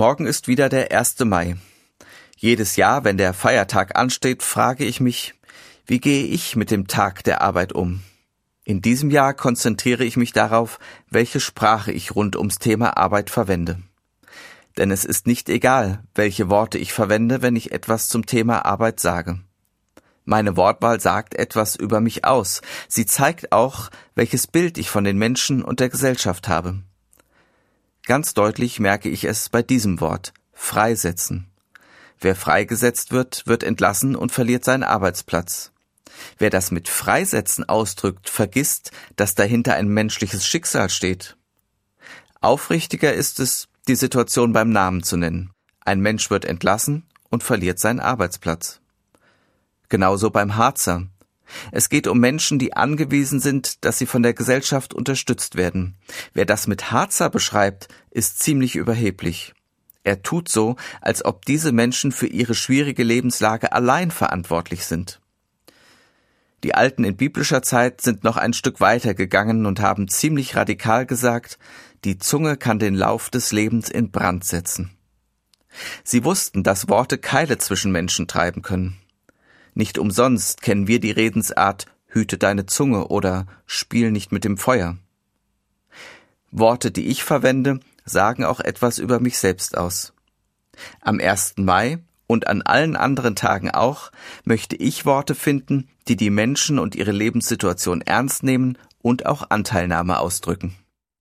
Morgen ist wieder der 1. Mai. Jedes Jahr, wenn der Feiertag ansteht, frage ich mich, wie gehe ich mit dem Tag der Arbeit um? In diesem Jahr konzentriere ich mich darauf, welche Sprache ich rund ums Thema Arbeit verwende. Denn es ist nicht egal, welche Worte ich verwende, wenn ich etwas zum Thema Arbeit sage. Meine Wortwahl sagt etwas über mich aus. Sie zeigt auch, welches Bild ich von den Menschen und der Gesellschaft habe. Ganz deutlich merke ich es bei diesem Wort freisetzen. Wer freigesetzt wird, wird entlassen und verliert seinen Arbeitsplatz. Wer das mit Freisetzen ausdrückt, vergisst, dass dahinter ein menschliches Schicksal steht. Aufrichtiger ist es, die Situation beim Namen zu nennen. Ein Mensch wird entlassen und verliert seinen Arbeitsplatz. Genauso beim Harzer. Es geht um Menschen, die angewiesen sind, dass sie von der Gesellschaft unterstützt werden. Wer das mit Harzer beschreibt, ist ziemlich überheblich. Er tut so, als ob diese Menschen für ihre schwierige Lebenslage allein verantwortlich sind. Die Alten in biblischer Zeit sind noch ein Stück weiter gegangen und haben ziemlich radikal gesagt, die Zunge kann den Lauf des Lebens in Brand setzen. Sie wussten, dass Worte Keile zwischen Menschen treiben können. Nicht umsonst kennen wir die Redensart Hüte deine Zunge oder Spiel nicht mit dem Feuer. Worte, die ich verwende, sagen auch etwas über mich selbst aus. Am 1. Mai und an allen anderen Tagen auch möchte ich Worte finden, die die Menschen und ihre Lebenssituation ernst nehmen und auch Anteilnahme ausdrücken.